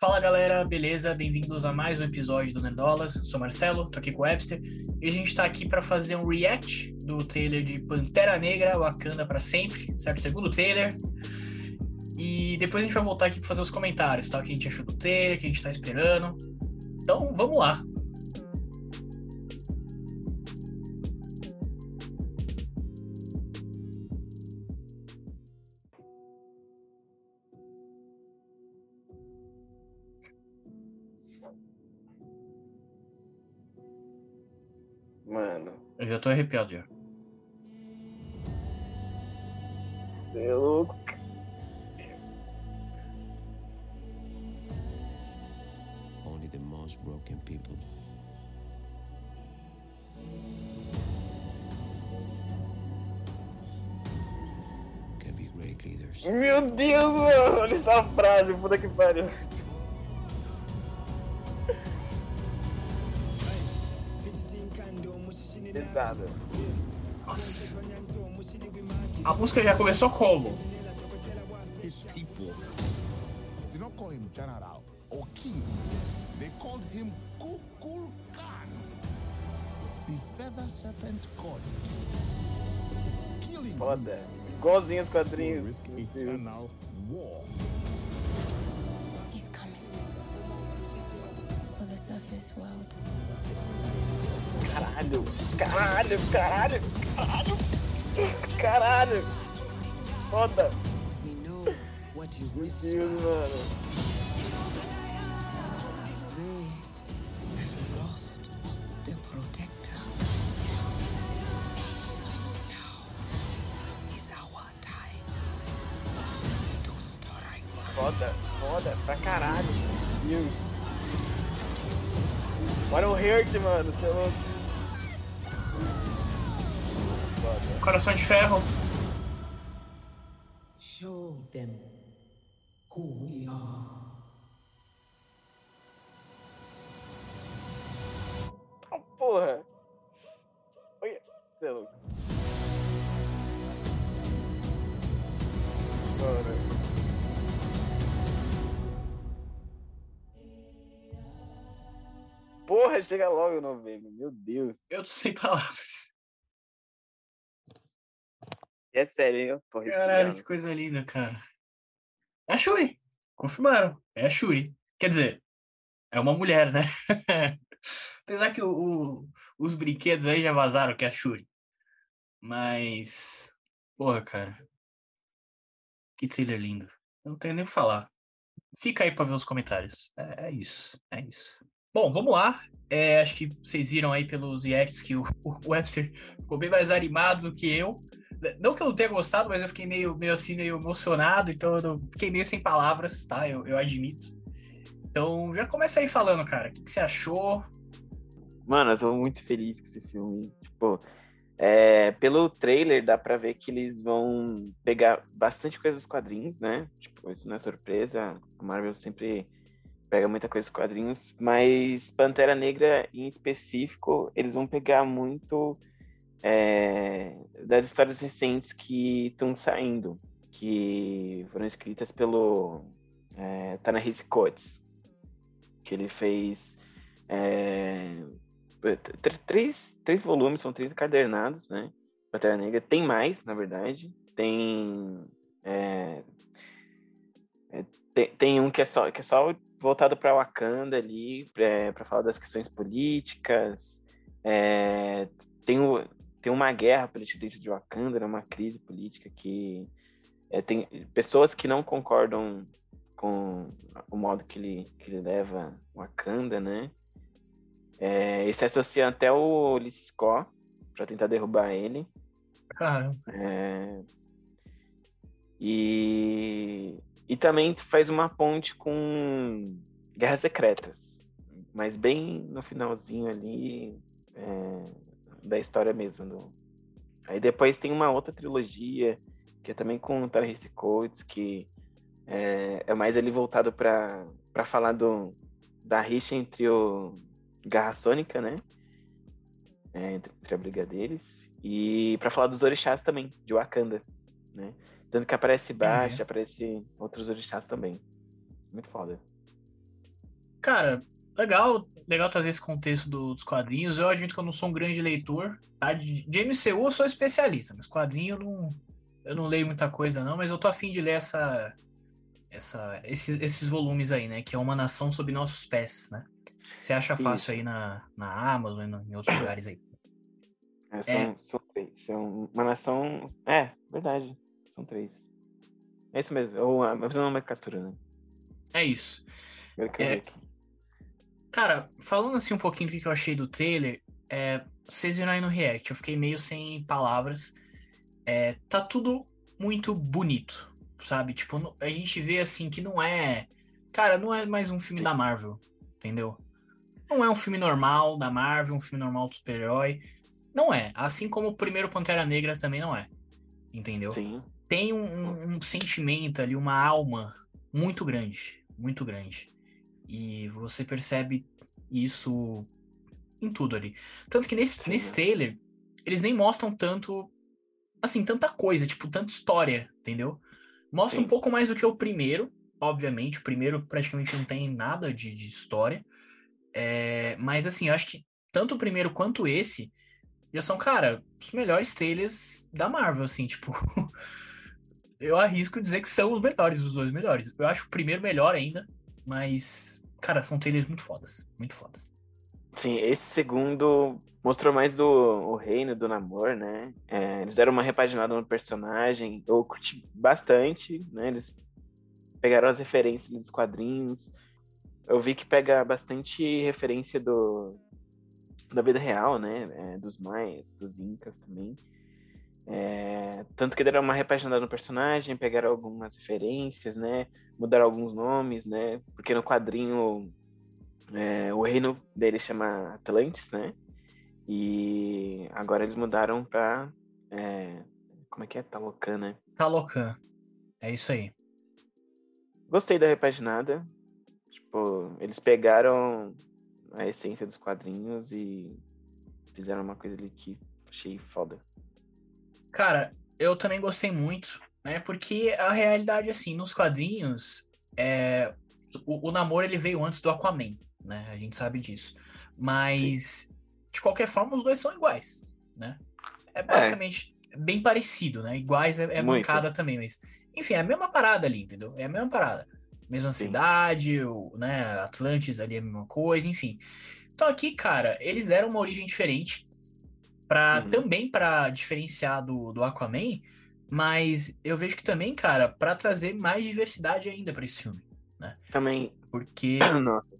Fala galera, beleza? Bem-vindos a mais um episódio do Nerdolas. Sou Marcelo, tô aqui com o Webster e a gente tá aqui para fazer um react do trailer de Pantera Negra Wakanda para sempre, certo? Segundo trailer. E depois a gente vai voltar aqui para fazer os comentários, tá? O que a gente achou do trailer, o que a gente tá esperando. Então, vamos lá. Eu já tô arrepiado já. você é louco. Only the most broken people can be great leaders. Meu Deus, mano, olha essa frase, puta que pariu. Pesada. Nossa. A música já começou como? did not call him general or king. They called him Kukul Khan, the feather serpent god. Killing him Foda. Igualzinho os quadrinhos. risk Meu Deus. eternal war. He's coming. For the surface world. Caralho, caralho, caralho, caralho, caralho. Foda. Meu. Deus, mano. Foda, foda pra caralho. Meu Olha o Hurt, mano, você é louco. Coração de ferro. Chega logo, novembro. Meu Deus. Eu tô sem palavras. É sério, hein? Eu tô Caralho, que coisa linda, cara. É a Shuri. Confirmaram. É a Shuri. Quer dizer, é uma mulher, né? Apesar que o- o- os brinquedos aí já vazaram que é a Shuri. Mas. Porra, cara. Que trailer lindo. Eu não tenho nem o que falar. Fica aí pra ver os comentários. É, é isso. É isso. Bom, vamos lá. É, acho que vocês viram aí pelos reacts que o, o Webster ficou bem mais animado do que eu. Não que eu não tenha gostado, mas eu fiquei meio, meio assim, meio emocionado, então eu não- fiquei meio sem palavras, tá? Eu, eu admito. Então, já começa aí falando, cara. O que, que você achou? Mano, eu tô muito feliz com esse filme. Tipo, é, pelo trailer dá pra ver que eles vão pegar bastante coisa dos quadrinhos, né? Tipo, isso não é surpresa. A Marvel sempre pega muita coisa dos quadrinhos. Mas Pantera Negra, em específico, eles vão pegar muito é, das histórias recentes que estão saindo. Que foram escritas pelo é, Ta-Nehisi Coates. Que ele fez... é, tr- três, três volumes, são três encadernados, né? Pantera Negra. Tem mais, na verdade. Tem. é, é, tem, tem um que é só, que é só voltado para Wakanda ali, para falar das questões políticas. É, tem, o, tem uma guerra política dentro de Wakanda, né? uma crise política que é, tem pessoas que não concordam com o modo que ele, que ele leva Wakanda, né? É, e se associa até o Liscó para tentar derrubar ele. Cara, É, e, e também faz uma ponte com Guerras Secretas, mas bem no finalzinho ali é, da história mesmo. do- Aí depois tem uma outra trilogia, que é também com o Tarrisi Coates, que é, é mais ali voltado para falar do, da rixa entre o Garra Sônica, né? É, entre, entre a briga deles. E para falar dos orixás também, de Wakanda, né? Tanto que aparece Baixa, aparece outros orixás também. Muito foda. Cara, legal, legal trazer esse contexto do- dos quadrinhos. Eu admito que eu não sou um grande leitor. Tá? De, de MCU eu sou especialista, mas quadrinho eu não, eu não leio muita coisa, não, mas eu tô afim de ler essa, essa, esses, esses volumes aí, né? Que é uma nação sob nossos pés, né? Você acha fácil Isso. aí na, na Amazon e em outros lugares aí. É, são, É. são. São uma nação. É, verdade. São três. É isso mesmo. Ou a mesma nomenclatura, né? É isso. É. Cara, falando assim um pouquinho do que eu achei do trailer, é, vocês viram aí no React, eu fiquei meio sem palavras. É, tá tudo muito bonito, sabe? Tipo, a gente vê assim que não é. Cara, não é mais um filme da Marvel, entendeu? Não é um filme normal da Marvel, um filme normal do super-herói. Não é. Assim como o primeiro Pantera Negra também não é. Entendeu? Sim. Tem um, um- um sentimento ali, uma alma muito grande, muito grande. E você percebe isso em tudo ali. Tanto que nesse, Sim, nesse trailer, eles nem mostram tanto, assim, tanta coisa, tipo, tanta história, entendeu? Mostra um Sim. pouco mais do que o primeiro, obviamente. O primeiro praticamente não tem nada de, de história. É, mas, assim, eu acho que tanto o primeiro quanto esse já são, cara, os melhores trailers da Marvel, assim, tipo. eu arrisco dizer que são os melhores, os dois melhores. Eu acho o primeiro melhor ainda, mas, cara, são trailers muito fodas, muito fodas. Sim, esse segundo mostrou mais do o reino do namoro, né? É, eles deram uma repaginada no personagem. Eu curti bastante, né? Eles pegaram as referências dos quadrinhos. Eu vi que pega bastante referência do da vida real, né? É, dos maias, dos incas também. É, tanto que deram uma repaginada no personagem, pegaram algumas referências, né? Mudaram alguns nomes, né? Porque no quadrinho é, o reino dele chama Atlantis, né? E agora eles mudaram pra. é, como é que é? Talocan, né? Talocan. É isso aí. Gostei da repaginada. Tipo, eles pegaram a essência dos quadrinhos e fizeram uma coisa ali que achei foda. Cara, eu também gostei muito, né? Porque a realidade, assim, nos quadrinhos, é, o, o namoro ele veio antes do Aquaman, né? A gente sabe disso. Mas, de qualquer forma, os dois são iguais, né? É basicamente bem parecido, né? Iguais é, é Muito. mancada também, mas... Enfim, é a mesma parada ali, entendeu? É a mesma parada. Mesma Sim. cidade, o, né? Atlantis ali é a mesma coisa, enfim. Então aqui, cara, eles deram uma origem diferente para Uhum. também para diferenciar do, do Aquaman, mas eu vejo que também, cara, para trazer mais diversidade ainda para esse filme, Também. porque, Nossa.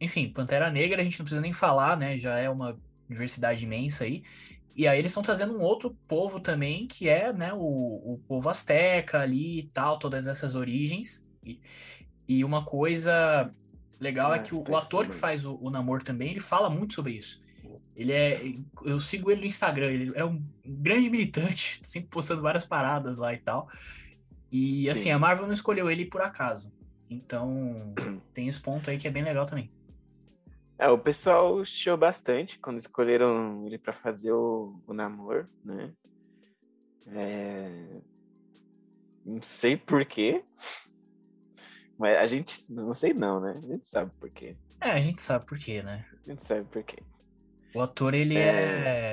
enfim, Pantera Negra a gente não precisa nem falar, né? Já é uma diversidade imensa aí. E aí eles estão trazendo um outro povo também, que é, né, o, o povo asteca ali e tal, todas essas origens. E, e uma coisa legal é que o, o ator que faz o, o Namor também, ele fala muito sobre isso. Ele é. Eu sigo ele no Instagram, ele é um grande militante, sempre postando várias paradas lá e tal. E assim, Sim. a Marvel não escolheu ele por acaso. Então, tem esse ponto aí que é bem legal também. É, o pessoal chiou bastante quando escolheram ele pra fazer o, o namoro, né? É... Não sei porquê. Mas a gente. Não sei não, né? A gente sabe por quê. É, a gente sabe por quê, né? A gente sabe por quê. O ator, ele é,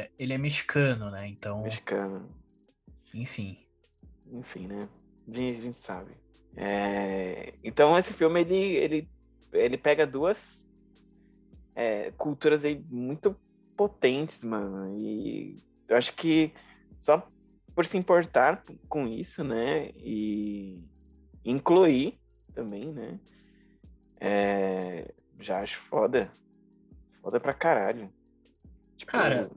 É. ele é mexicano, né? Então, Mexicano. enfim. Enfim, né? A gente, sabe. É, Então esse filme ele, ele, ele pega duas é, culturas aí muito potentes, mano. E eu acho que só por se importar com isso, né? E incluir também, né? é, Já acho foda. Foda pra caralho. Tipo, Cara,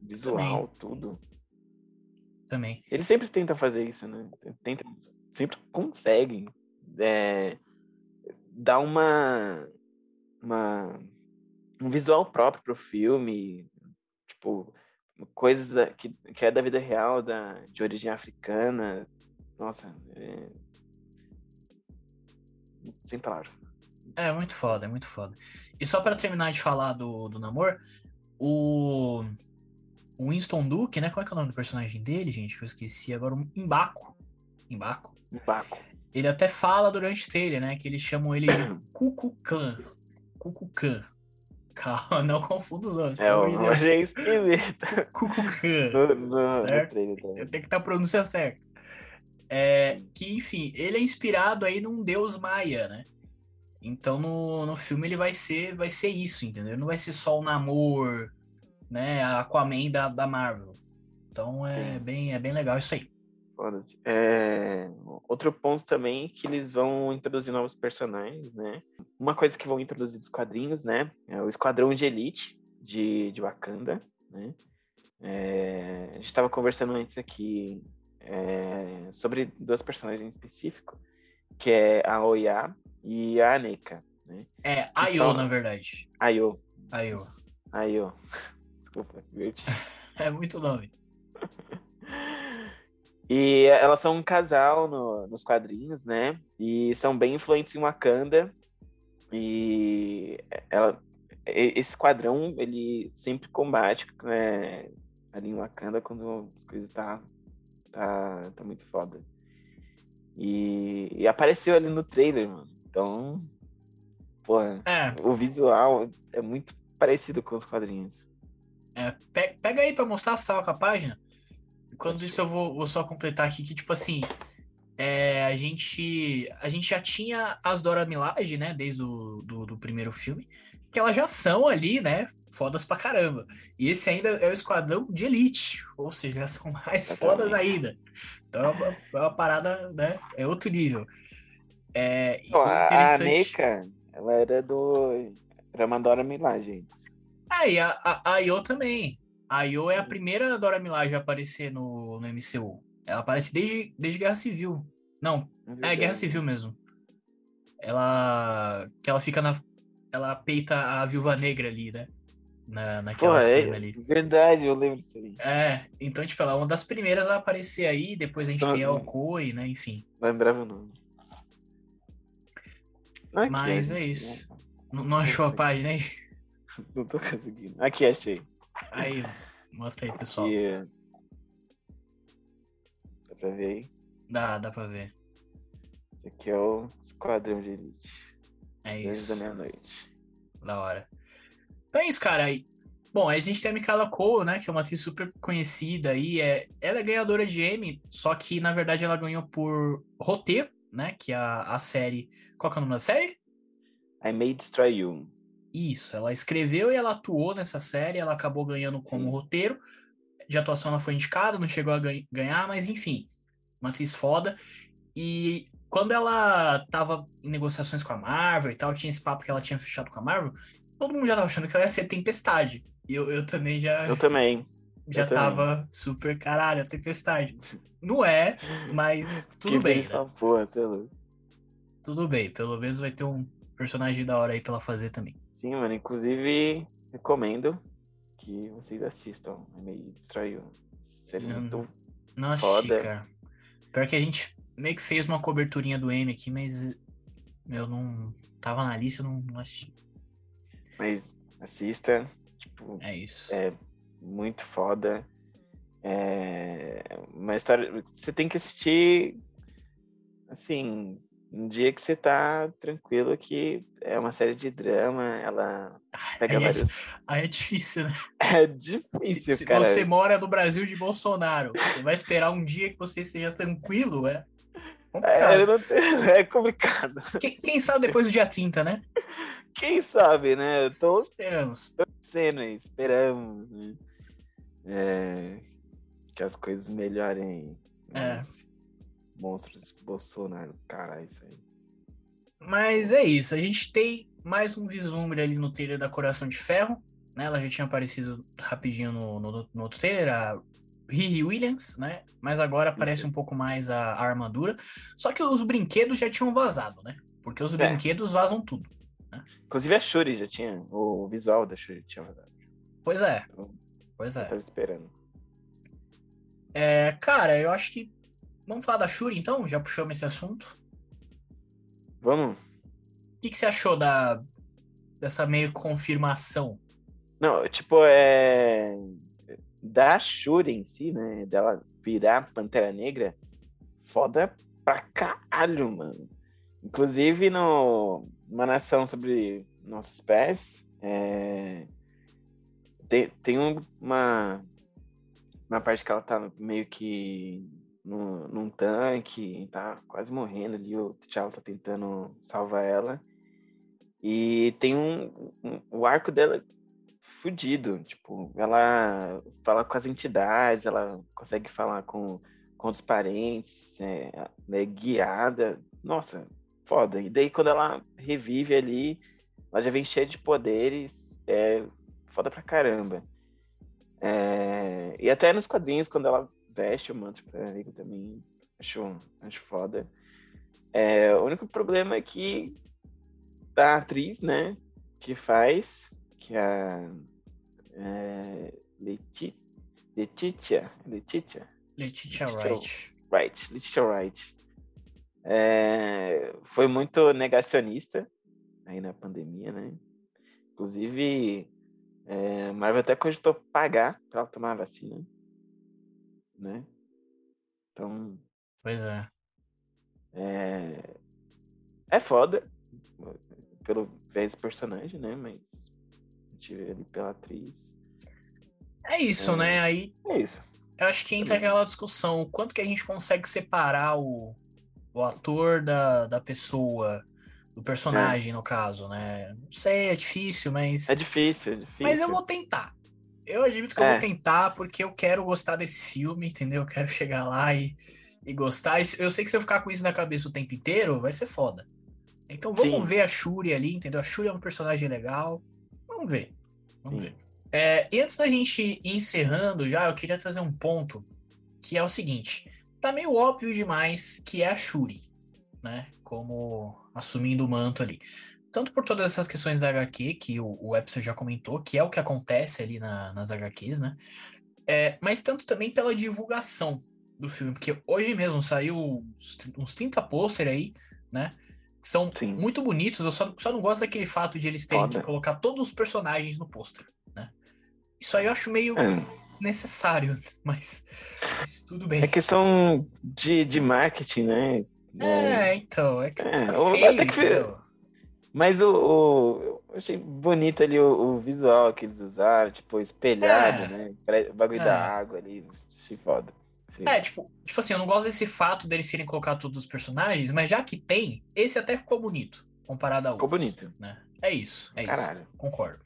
visual, tudo. Também. Eles sempre tentam fazer isso, né? Tentam, sempre conseguem é, dar uma, uma um visual próprio pro filme, tipo coisas que, que é da vida real, da, de origem africana. Nossa, é... sem palavras. É muito foda, é muito foda. E só pra terminar de falar do, do Namor, o, o Winston Duke, né? Como é que é o nome do personagem dele, gente? Que eu esqueci agora. o Embaco. Embaco. Um Baco. Ele até fala durante o trailer, né? Que eles chamam ele de Cucu Clan. Kukulkan. Calma, não confunda os nomes. É, Deus. achei esquisito. No Certo. também. Eu tenho que estar a pronúncia certa. É, que, enfim, ele é inspirado aí num deus maia, né? Então no, no filme ele vai ser, vai ser isso, entendeu? Não vai ser só o Namor, né? A Aquaman da, da Marvel. Então é Sim. bem, é bem legal isso aí. É, Outro ponto também é que eles vão introduzir novos personagens, né? Uma coisa que vão introduzir dos quadrinhos, né? É o Esquadrão de Elite de, de Wakanda, né? É, A gente estava conversando antes aqui é, sobre duas personagens em específico, que é a Oya e a Aneka, né? É, Ayo, são- na verdade. Ayo. Ayo. Ayo. Desculpa. É muito nome. E elas são um casal no- nos quadrinhos, né? E são bem influentes em Wakanda. E ela, esse quadrão, ele sempre combate né, ali em Wakanda quando a coisa tá, tá, tá muito foda. E, e apareceu ali no trailer, mano. Então, porra, É, o visual é muito parecido com os quadrinhos. é, pe- pega aí pra mostrar se tava com a página. Quando isso eu vou, vou só completar aqui que, tipo assim, é, a, gente, a gente já tinha as Dora Milaje, né, desde o do, do primeiro filme, que elas já são ali, né, fodas pra caramba. E esse ainda é o esquadrão de elite, ou seja, elas são mais fodas ainda. Então é uma, é uma parada, né, é outro nível. É, Não, a, a interessante- Aneka, ela era do. Era uma Dora antes. Ah, e a, a, a Ayo também. A Ayo é a primeira Dora Milaje a aparecer no, no MCU. Ela aparece desde, desde Guerra Civil. Não, é Guerra Civil mesmo. Ela. Que ela fica na. Ela peita a viúva negra ali, né? Na, naquela Pô, cena é ali. verdade, eu lembro disso aí. É, então, tipo, ela é uma das primeiras a aparecer aí. Depois a gente Só- tem a Okoi, né? Enfim. Lembrava o nome. Aqui, Mas é aqui, isso. Não, não achou a página aí? Não tô conseguindo. Aqui, achei. Aí, mostra aí, pessoal. Aqui. Dá pra ver aí? Dá, dá pra ver. Esse aqui é o Esquadrão de Elite. É Desde da isso. meia-noite. Da hora. Então é isso, cara. Bom, a gente tem a Michaela Cole, né? Que é uma atriz super conhecida aí. É, ela é ganhadora de Emmy, só que na verdade ela ganhou por roteiro, né? Que é a, a série. Qual que é o nome da série? I May Destroy You. Isso, ela escreveu e ela atuou nessa série, ela acabou ganhando como Sim. roteiro. De atuação ela foi indicada, não chegou a ganha- ganhar, mas enfim, uma atriz foda. E quando ela tava em negociações com a Marvel e tal, tinha esse papo que ela tinha fechado com a Marvel, todo mundo já tava achando que ela ia ser Tempestade. E eu, eu também já, Eu também. já eu também. tava super caralho, a Tempestade. Não é, mas tudo Que bem, né? Porra, sei lá. Tudo bem, pelo menos vai ter um personagem da hora aí pra ela fazer também. Sim, mano. Inclusive, recomendo que vocês assistam May Destroy You. Seria muito Não assisti, Foda. cara. Pior que a gente meio que fez uma coberturinha do M aqui, mas eu não tava na lista, eu não, não assisti. Mas assista. Tipo, É isso. é muito foda. É uma história. Você tem que assistir assim, um dia que você tá tranquilo que é uma série de drama, ela pega aí, é, vários. aí é difícil, né? É Se, difícil, se cara. você mora no Brasil de Bolsonaro, você vai esperar um dia que você esteja tranquilo, é É, complicado. tenho- é complicado. Quem, quem sabe depois do dia 30, né? Quem sabe, né? Eu tô Esperamos. aí, esperamos, né? É, que as coisas melhorem. É. Mas, Monstros de Bolsonaro, caralho, isso aí. Mas é isso, a gente tem mais um vislumbre ali no trailer da Coração de Ferro, né? Ela já tinha aparecido rapidinho no, no, no outro trailer, a Riri Williams, né? Mas agora aparece um pouco mais a, a armadura. Só que os brinquedos já tinham vazado, né? Porque os É. brinquedos vazam tudo. Inclusive a Shuri já tinha, o visual da Shuri tinha vazado. Pois é, Então, pois é. tava esperando. é. Cara, eu acho que. Vamos falar da Shuri então? Já puxamos esse assunto. Vamos? O que, que você achou da, dessa meio confirmação? Não, tipo, é. Da Shuri em si, né? Dela virar Pantera Negra, foda pra caralho, mano. Inclusive, no, uma nação sobre nossos pés, é, tem, tem um- uma, uma parte que ela tá meio que no, num tanque, tá quase morrendo ali, o T'Challa tá tentando salvar ela. E tem um, um- o arco dela fudido, tipo, ela fala com as entidades, ela consegue falar com, com os parentes, é, é guiada, nossa, foda. E daí quando ela revive ali, ela já vem cheia de poderes, é foda pra caramba. É, e até nos quadrinhos, quando ela veste o manto pra amigo também, acho, acho foda. É, o único problema é que a atriz, né, que faz, que é a é, Leti, Letitia, Letitia, Letitia Letitia Wright. Wright, Letitia Wright, é, foi muito negacionista aí na pandemia, né? Inclusive, é, Marvel até cogitou pagar pra ela tomar a vacina, né? Então, Pois é. é, é foda pelo vez do personagem, né? Mas a gente vê ali pela atriz. É isso, É. né? Aí É isso. eu acho que entra aquela discussão: o quanto que a gente consegue separar o, o ator da, da pessoa, do personagem, no caso, né? Não sei, é difícil, mas. É difícil, é difícil. Mas eu vou tentar. Eu admito que eu É. vou tentar porque eu quero gostar desse filme, entendeu? Eu quero chegar lá e, e gostar. Eu sei que se eu ficar com isso na cabeça o tempo inteiro, vai ser foda. Então vamos Sim. ver a Shuri ali, entendeu? A Shuri é um personagem legal. Vamos ver. Vamos Sim. ver. É, e antes da gente ir encerrando já, eu queria trazer um ponto que é o seguinte. Tá meio óbvio demais que é a Shuri, né? Como assumindo o manto ali tanto por todas essas questões da HQ, que o, o Webster já comentou, que é o que acontece ali na- nas HQs, né? É, mas tanto também pela divulgação do filme, porque hoje mesmo saiu uns, uns 30 pôster aí, né? Que são Sim. muito bonitos, eu só, só não gosto daquele fato de eles terem Foda. que colocar todos os personagens no pôster, né? Isso aí eu acho meio É. desnecessário, mas, mas tudo bem. É questão de, de marketing, né? É, então, é que É, feio, ter que? Mas o, o- eu achei bonito ali o, o visual que eles usaram, tipo, espelhado, É. né? O bagulho É. da água ali, achei foda. Achei- É, tipo, tipo assim, eu não gosto desse fato deles terem colocado todos os personagens, mas já que tem, esse até ficou bonito, comparado a Ficou outros. bonito. Né? É isso, é isso. Caralho. Concordo.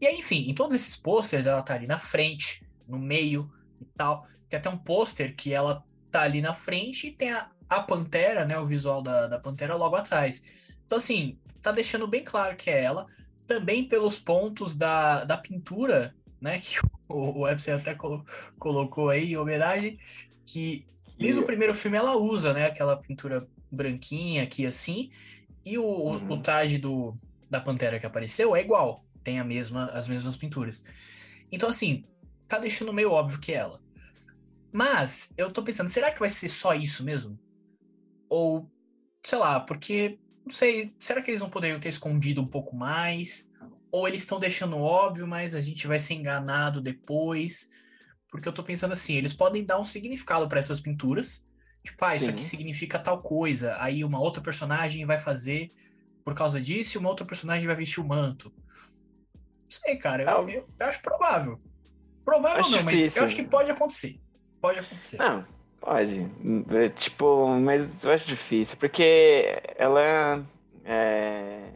E aí, enfim, em todos esses posters, ela tá ali na frente, no meio e tal. Tem até um pôster que ela tá ali na frente e tem a, a Pantera, né? O visual da, da Pantera logo atrás. Então, assim, tá deixando bem claro que é ela. Também pelos pontos da, da pintura, né? Que o, o Webster até colo- colocou aí em homenagem. Que Desde o primeiro filme ela usa, né, aquela pintura branquinha aqui assim, e o, o- Uhum. o traje do, da Pantera que apareceu é igual, tem a mesma, as mesmas pinturas. Então assim, tá deixando meio óbvio que é ela. Mas eu tô pensando, será que vai ser só isso mesmo? Ou, sei lá, porque, não sei, será que eles não poderiam ter escondido um pouco mais? Ou eles estão deixando óbvio, mas a gente vai ser enganado depois? Porque eu tô pensando assim, eles podem dar um significado para essas pinturas. Tipo, ah, isso aqui Sim. significa tal coisa. Aí uma outra personagem vai fazer por causa disso e uma outra personagem vai vestir o manto. Não sei, cara. Eu, eu- eu acho provável. Provável Acho não, mas difícil. eu acho que pode acontecer. Pode acontecer. Não, pode. É, Tipo, mas eu acho difícil, porque ela é,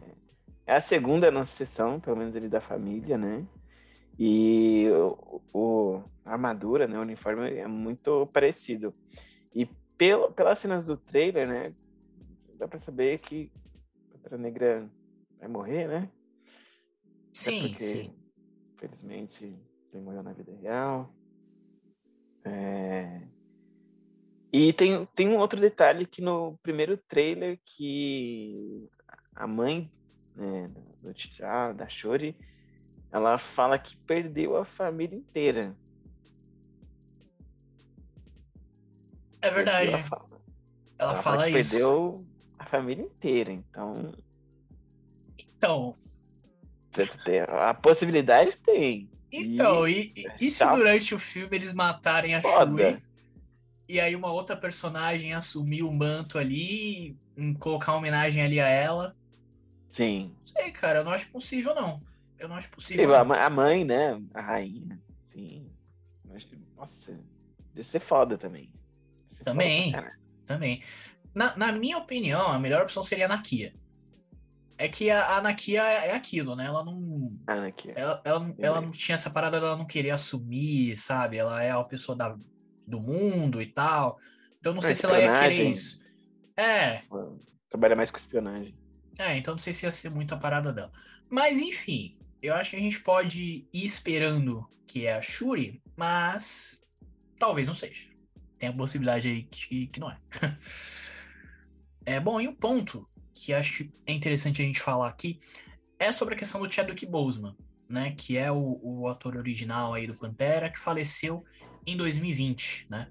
é a segunda na sucessão, pelo menos ali da família, né? E o, o- a armadura, né, o uniforme é muito parecido. E pelo, pelas cenas do trailer, né, dá pra saber que a Pantera Negra vai morrer, né? Sim, porque, sim. Infelizmente, ele morreu na vida real. É, E tem, tem um outro detalhe que no primeiro trailer que a mãe né, do T'Challa, da Shuri, ela fala que perdeu a família inteira. É verdade. Ela fala, Ela, ela fala, fala que isso. perdeu a família inteira. Então, Então, a possibilidade tem. então, e, e- e se durante o filme eles matarem a Foda. Shuri e aí uma outra personagem assumir o manto ali, e colocar uma homenagem ali a ela. Sim. Não sei, cara, eu não acho possível, não. Eu não acho Sim, possível. ma- a mãe, né? A rainha. Sim. Nossa, deve ser foda também. Ser foda Também. caralho. Também. Na, na minha opinião, a melhor opção seria a Nakia. É que a, a Nakia é aquilo, né? Ela não. Ela, ela, não- ela não tinha essa parada dela não querer assumir, sabe? Ela é a pessoa da, do mundo e tal. Então eu não sei Ah, se ela ia querer isso. É, Trabalha mais com espionagem. é, então não sei se ia ser muito a parada dela. Mas enfim, eu acho que a gente pode ir esperando que é a Shuri, mas talvez não seja. Tem a possibilidade aí que, que não é. é bom, e o ponto que acho que é interessante a gente falar aqui é sobre a questão do Chadwick Boseman, né? Que é o, o ator original aí do Pantera, que faleceu em 2020, né?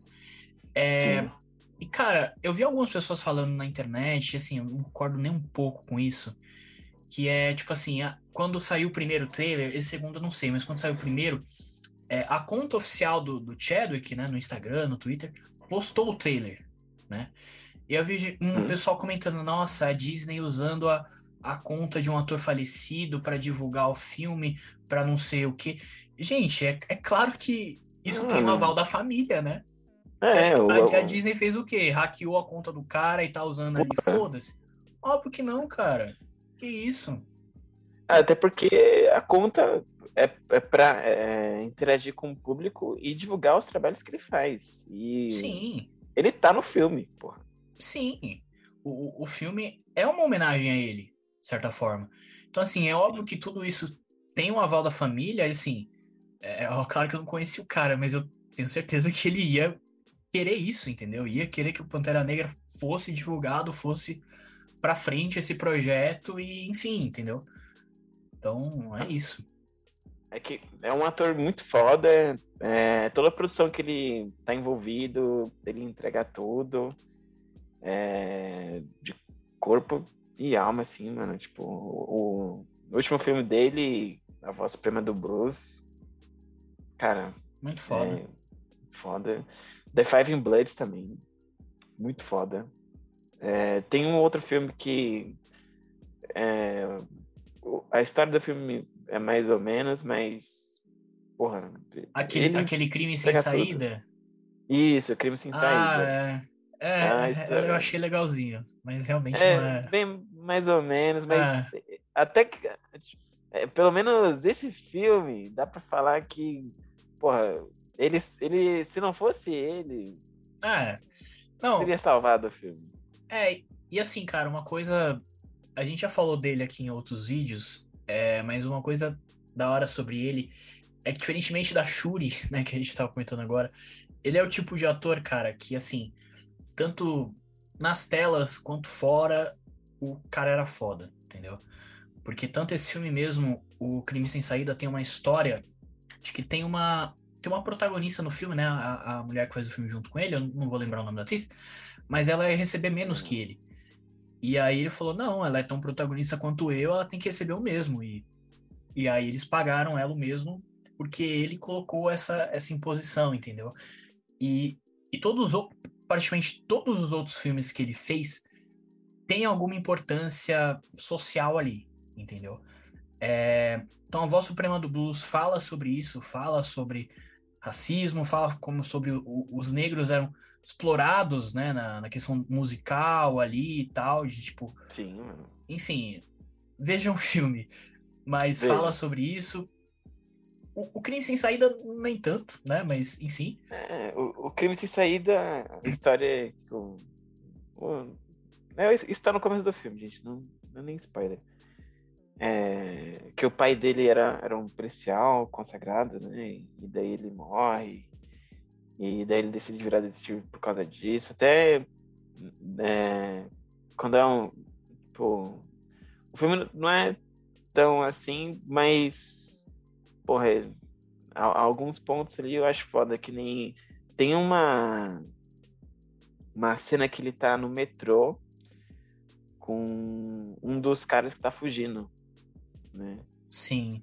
É, Sim. e, cara, eu vi algumas pessoas falando na internet, assim, eu não concordo nem um pouco com isso. Que é, tipo assim, a- quando saiu o primeiro trailer, esse segundo eu não sei, mas quando saiu o primeiro, é, a conta oficial do, do Chadwick, né, no Instagram, no Twitter, postou o trailer, né? E eu vi um Hum. pessoal comentando, nossa, a Disney usando a, a conta de um ator falecido para divulgar o filme, para não sei o quê. Gente, é, é claro que isso tem um Ah. aval da família, né? Você É, acha que o, a, a o- Disney fez o quê? Hackeou a conta do cara e tá usando ali? Foda-se. Óbvio que não, cara. Que isso? Até porque a conta é, é pra é, interagir com o público e divulgar os trabalhos que ele faz. E Sim, ele tá no filme, porra. sim. O, o- o filme é uma homenagem a ele, certa forma. Então, assim, é óbvio que tudo isso tem um aval da família, assim. É, é claro que eu não conheci o cara, mas eu tenho certeza que ele ia querer isso, entendeu? Ia querer que o Pantera Negra fosse divulgado, fosse pra frente esse projeto e, enfim, entendeu? Então, é isso. É que é um ator muito foda. é, toda a produção que ele tá envolvido, ele entrega tudo. é, de corpo e alma, assim, mano. Tipo, o, o último filme dele, A Voz Suprema do Bruce. Cara, Muito foda. É, foda. The Five in Bloods também. Muito foda. É, tem um outro filme que. é, a história do filme é mais ou menos, mas. Porra. Aquele, ele- aquele crime sem entrega tudo. saída. Isso, Crime Sem Ah, Saída. é. É, Ah, é, história. eu achei legalzinho, mas realmente É, não é. bem mais ou menos, mas Ah. até que. é, pelo menos esse filme, dá pra falar que. Porra, ele, ele se não fosse ele, É. Não, teria salvado o filme. é, e assim, cara, uma coisa. A gente já falou dele aqui em outros vídeos, é, mas uma coisa da hora sobre ele é que, diferentemente da Shuri, né, que a gente tava comentando agora, ele é o tipo de ator, cara, que assim, tanto nas telas quanto fora, o cara era foda, entendeu? Porque tanto esse filme mesmo, o Crime Sem Saída, tem uma história de que tem uma tem uma protagonista no filme, né? A, a mulher que faz o filme junto com ele, eu não vou lembrar o nome da atriz, mas ela ia receber menos que ele. E aí ele falou: não, ela é tão protagonista quanto eu, ela tem que receber o mesmo. E, e aí eles pagaram ela o mesmo porque ele colocou essa, essa imposição, entendeu? E, e todos os, praticamente todos os outros filmes que ele fez têm alguma importância social ali, entendeu? É, então a Voz Suprema do Blues fala sobre isso, fala sobre racismo, fala como sobre o- os negros eram explorados, né, na, na questão musical ali e tal, de tipo, Sim, enfim, vejam o filme, mas Veja. fala sobre isso. O, o Crime Sem Saída, nem tanto, né, mas enfim, É, o, o Crime Sem Saída, a história é que o, o- é, isso tá no começo do filme, gente, não, não é nem spoiler. É, que o pai dele era, era um policial consagrado, né? E daí ele morre. E daí ele decide virar detetive por causa disso. Até é, quando é um. Tipo, o filme não é tão assim, mas. Porra, é- alguns pontos ali eu acho foda, que nem. Tem uma. Uma cena que ele tá no metrô com um dos caras que tá fugindo, né? sim,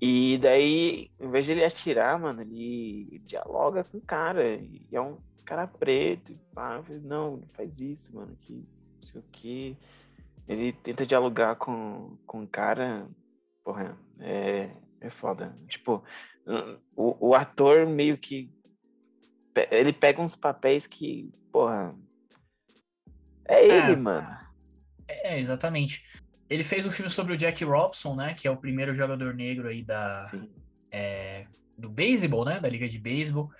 E daí, em vez de ele atirar, mano, ele dialoga com o cara. E é um. cara preto. E pá, não, faz isso, mano, que não sei o que. Ele tenta dialogar com, com o cara, porra, é, é foda. Tipo, o, o ator meio que. Ele pega uns papéis que, porra. É ele, É. mano. É, exatamente. Ele fez um filme sobre o Jack Robson, né? Que é o primeiro jogador negro aí da, é, do beisebol, né? Da liga de beisebol.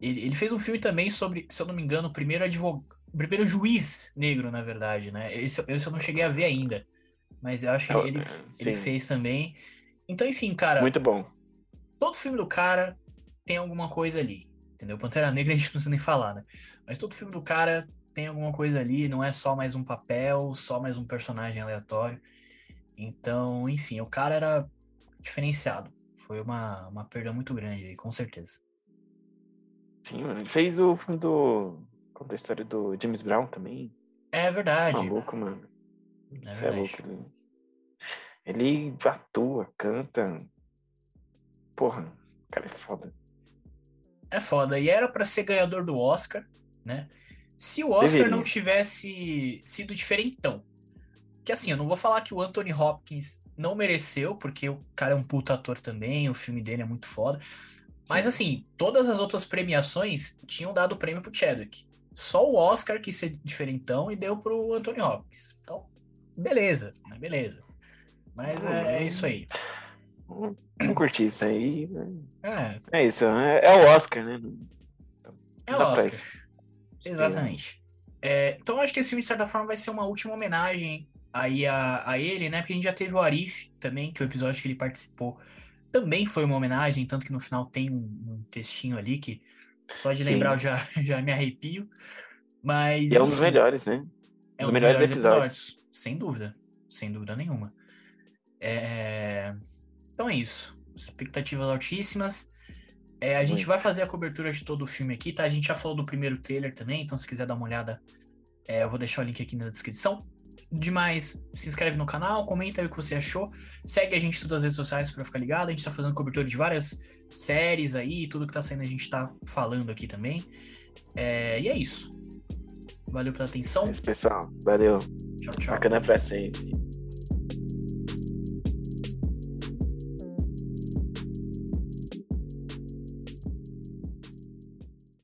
Ele, ele fez um filme também sobre, se eu não me engano, o primeiro advogado, o primeiro juiz negro, na verdade, né? Esse, esse eu não cheguei a ver ainda, mas eu acho que É, ele, é, ele fez também. Então, enfim, cara, Muito bom. todo filme do cara tem alguma coisa ali, entendeu? Pantera Negra a gente não precisa nem falar, né? Mas todo filme do cara tem alguma coisa ali, não é só mais um papel, só mais um personagem aleatório. Então, enfim, o cara era diferenciado. Foi uma, uma perda muito grande aí, com certeza. Sim, mano. Ele fez o filme do. Conta a história do James Brown também. É verdade. Maluco, mano. É é verdade. louco. Ele... ele atua, canta. Porra, o cara é foda. É foda. E era pra ser ganhador do Oscar, né? Se o Oscar Deveria. não tivesse sido diferentão. Que assim, eu não vou falar que o Anthony Hopkins não mereceu, porque o cara é um puta ator também, o filme dele é muito foda. Mas Sim. assim, todas as outras premiações tinham dado prêmio pro Chadwick. Só o Oscar quis ser diferentão e deu pro Anthony Hopkins. Então, beleza, né? beleza. Mas é, é isso aí. Vamos curtir isso aí. né? É, É isso, é, é o Oscar, né? Não é o Oscar. Exatamente. É, então acho que esse filme, de certa forma, vai ser uma última homenagem aí a, a ele, né? Porque a gente já teve o Arif também, que o episódio que ele participou também foi uma homenagem, tanto que no final tem um, um textinho ali que só de lembrar eu já, já me arrepio. Mas. E é um dos melhores, né? é um dos melhores episódios. Sem dúvida. Sem dúvida nenhuma. É, Então é isso. Expectativas altíssimas. É, a gente Muito. vai fazer a cobertura de todo o filme aqui, tá? A gente já falou do primeiro trailer também, então se quiser dar uma olhada, é, eu vou deixar o link aqui na descrição. Demais, se inscreve no canal, comenta aí o que você achou. Segue a gente em todas as redes sociais pra ficar ligado. A gente tá fazendo cobertura de várias séries aí, tudo que tá saindo a gente tá falando aqui também. É, e é isso. Valeu pela atenção. É isso, pessoal. Valeu. Tchau, tchau. Bacana pra sempre.